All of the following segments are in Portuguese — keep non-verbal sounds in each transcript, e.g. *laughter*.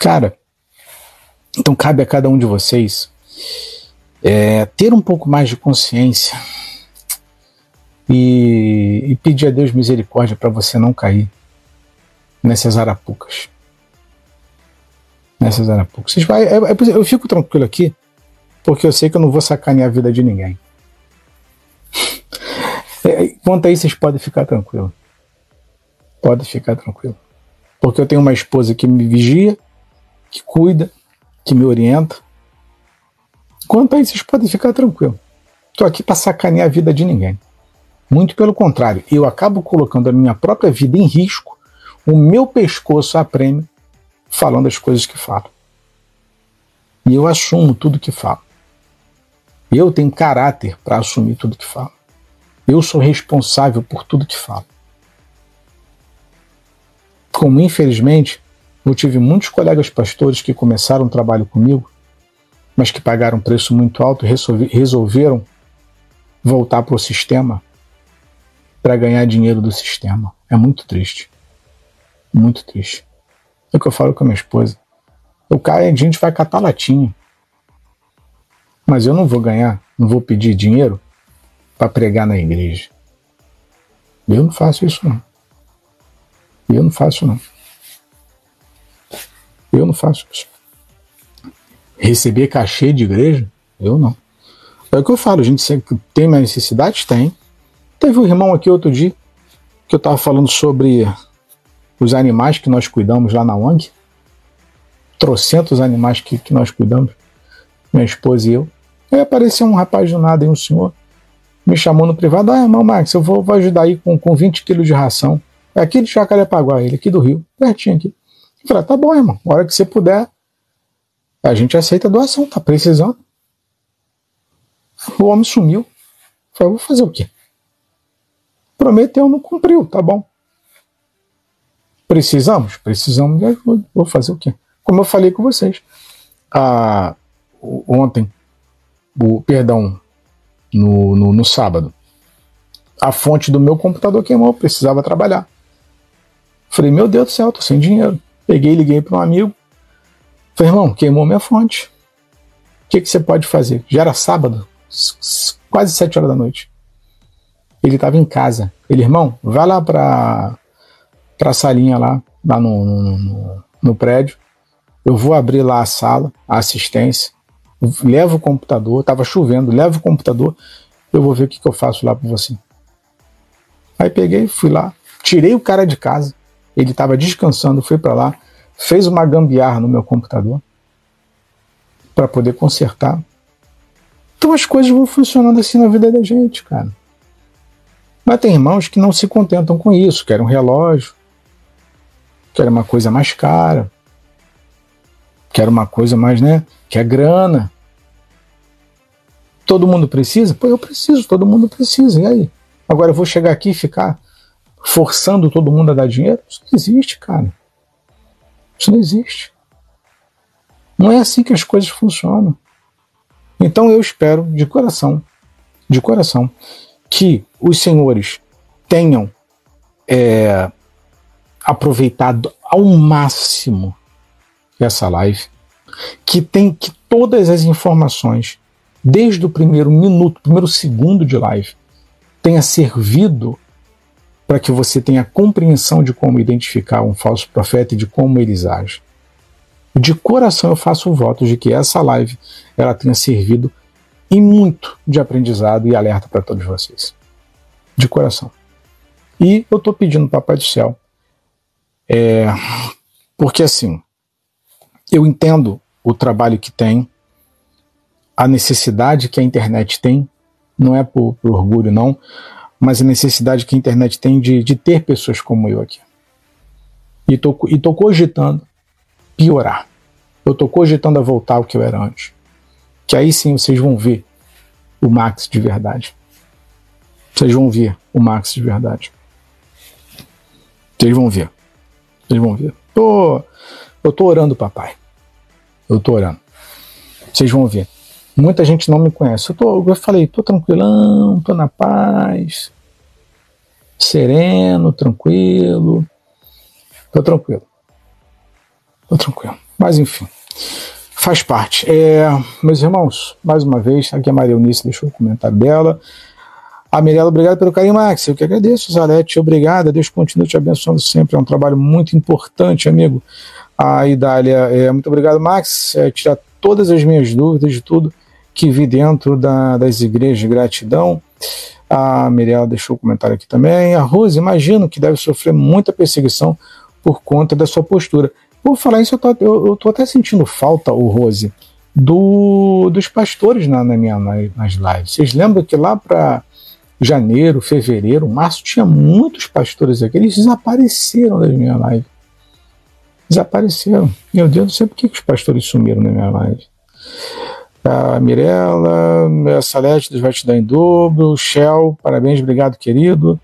Cara, então cabe a cada um de vocês é, ter um pouco mais de consciência e, e pedir a Deus misericórdia para você não cair nessas arapucas. Nessas arapucas. Vocês vai, é, é, eu fico tranquilo aqui, porque eu sei que eu não vou sacanear a vida de ninguém. *laughs* É, quanto a isso, vocês podem ficar tranquilo. Pode ficar tranquilo. Porque eu tenho uma esposa que me vigia, que cuida, que me orienta. Quanto a isso, vocês podem ficar tranquilo. Estou aqui para sacanear a vida de ninguém. Muito pelo contrário, eu acabo colocando a minha própria vida em risco, o meu pescoço a prêmio, falando as coisas que falo. E eu assumo tudo que falo. Eu tenho caráter para assumir tudo que falo. Eu sou responsável por tudo que falo. Como infelizmente eu tive muitos colegas pastores que começaram o trabalho comigo, mas que pagaram um preço muito alto e resolveram voltar para o sistema para ganhar dinheiro do sistema. É muito triste. Muito triste. É o que eu falo com a minha esposa. O cara, a gente vai catar latinha. Mas eu não vou ganhar, não vou pedir dinheiro para pregar na igreja. Eu não faço isso não. Eu não faço não. Eu não faço isso. Receber cachê de igreja? Eu não. É o que eu falo, a gente sempre tem mais necessidade? Tem. Teve um irmão aqui outro dia que eu estava falando sobre os animais que nós cuidamos lá na ONG. Trocentos animais que, que nós cuidamos, minha esposa e eu. Aí apareceu um rapaz do nada aí, um senhor, me chamou no privado. Ah, irmão Max, eu vou, vou ajudar aí com, com 20 quilos de ração. É aqui de Jacarepaguá, ele aqui do Rio, pertinho aqui. Eu falei, tá bom, irmão, a hora que você puder, a gente aceita a doação, tá precisando. O homem sumiu. Eu falei, vou fazer o quê? Prometeu, não cumpriu, tá bom. Precisamos? Precisamos de ajuda. Vou fazer o quê? Como eu falei com vocês. Ah, ontem, o, perdão, no, no, no sábado, a fonte do meu computador queimou, precisava trabalhar. Falei, meu Deus do céu, tô sem dinheiro. Peguei, liguei para um amigo. Falei, irmão, queimou minha fonte. O que, que você pode fazer? Já era sábado, quase sete horas da noite. Ele estava em casa. Ele, irmão, vai lá para a salinha lá, lá no, no, no, no prédio. Eu vou abrir lá a sala, a assistência. Levo o computador, estava chovendo, levo o computador, eu vou ver o que, que eu faço lá para você. Aí peguei, fui lá, tirei o cara de casa, ele estava descansando, fui para lá, fez uma gambiarra no meu computador para poder consertar. Então as coisas vão funcionando assim na vida da gente, cara. Mas tem irmãos que não se contentam com isso, querem um relógio, querem uma coisa mais cara, querem uma coisa mais, né? Quer grana. Todo mundo precisa? Pô, eu preciso, todo mundo precisa. E aí? Agora eu vou chegar aqui e ficar forçando todo mundo a dar dinheiro? Isso não existe, cara. Isso não existe. Não é assim que as coisas funcionam. Então eu espero de coração, de coração, que os senhores tenham é, aproveitado ao máximo essa live, que tem que todas as informações, desde o primeiro minuto, primeiro segundo de live, tenha servido para que você tenha compreensão de como identificar um falso profeta e de como eles agem. De coração eu faço o voto de que essa live ela tenha servido e muito de aprendizado e alerta para todos vocês. De coração. E eu estou pedindo Papai do Céu, é, porque assim, eu entendo o trabalho que tem, a necessidade que a internet tem, não é por, por orgulho, não, mas a necessidade que a internet tem de, de ter pessoas como eu aqui. E tô, e tô cogitando piorar. Eu tô cogitando a voltar ao que eu era antes que aí sim vocês vão ver o Max de verdade. Vocês vão ver o Max de verdade. Vocês vão ver. Vocês vão ver. Tô, eu tô orando, papai. Eu tô orando. Vocês vão ver. Muita gente não me conhece. Eu, tô, eu falei, tô tranquilão, tô na paz, sereno, tranquilo. Tô tranquilo. Tô tranquilo. Mas enfim, faz parte. É, meus irmãos, mais uma vez, aqui a Maria Eunice deixou o comentário dela. A Mirella, obrigado pelo carinho, Max. Eu que agradeço, Zalete, obrigada. Deus continue te abençoando sempre. É um trabalho muito importante, amigo. A Idália, é, muito obrigado, Max. É, tirar todas as minhas dúvidas de tudo que vi dentro da, das igrejas. Gratidão. A Mirella deixou o um comentário aqui também. A Rose, imagino que deve sofrer muita perseguição por conta da sua postura. Por falar isso, eu tô, eu, eu tô até sentindo falta, o Rose, do, dos pastores na, na minha, nas lives. Vocês lembram que lá para janeiro, fevereiro, março, tinha muitos pastores aqui, eles desapareceram das minhas lives. Desapareceram. Meu Deus, não sei por que, que os pastores sumiram na minha live. A Mirella, a Salete vai te dar em dobro, Shell, parabéns, obrigado, querido.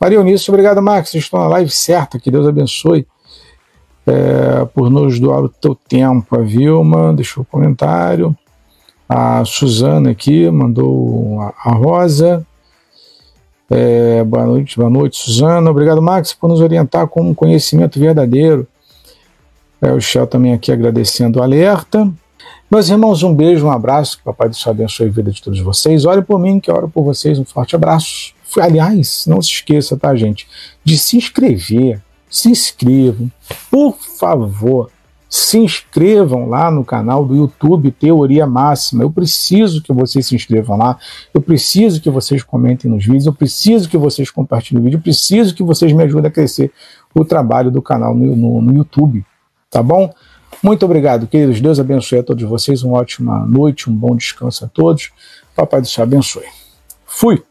Maria Eunice, obrigado, Max. Estou na live certa, que Deus abençoe é, por nos doar o teu tempo. A Vilma deixou um comentário. A Suzana aqui mandou a, a Rosa. É, boa noite, boa noite, Suzana. Obrigado, Max, por nos orientar com um conhecimento verdadeiro. É, o Shell também aqui agradecendo o alerta. Meus irmãos, um beijo, um abraço, que o Papai do Céu abençoe a vida de todos vocês. Ore por mim, que eu oro por vocês. Um forte abraço. Aliás, não se esqueça, tá, gente, de se inscrever. Se inscrevam, por favor. Se inscrevam lá no canal do YouTube Teoria Máxima. Eu preciso que vocês se inscrevam lá. Eu preciso que vocês comentem nos vídeos. Eu preciso que vocês compartilhem o vídeo. Eu preciso que vocês me ajudem a crescer o trabalho do canal no, no, no YouTube. Tá bom? Muito obrigado, queridos. Deus abençoe a todos vocês. Uma ótima noite, um bom descanso a todos. Papai do céu abençoe. Fui!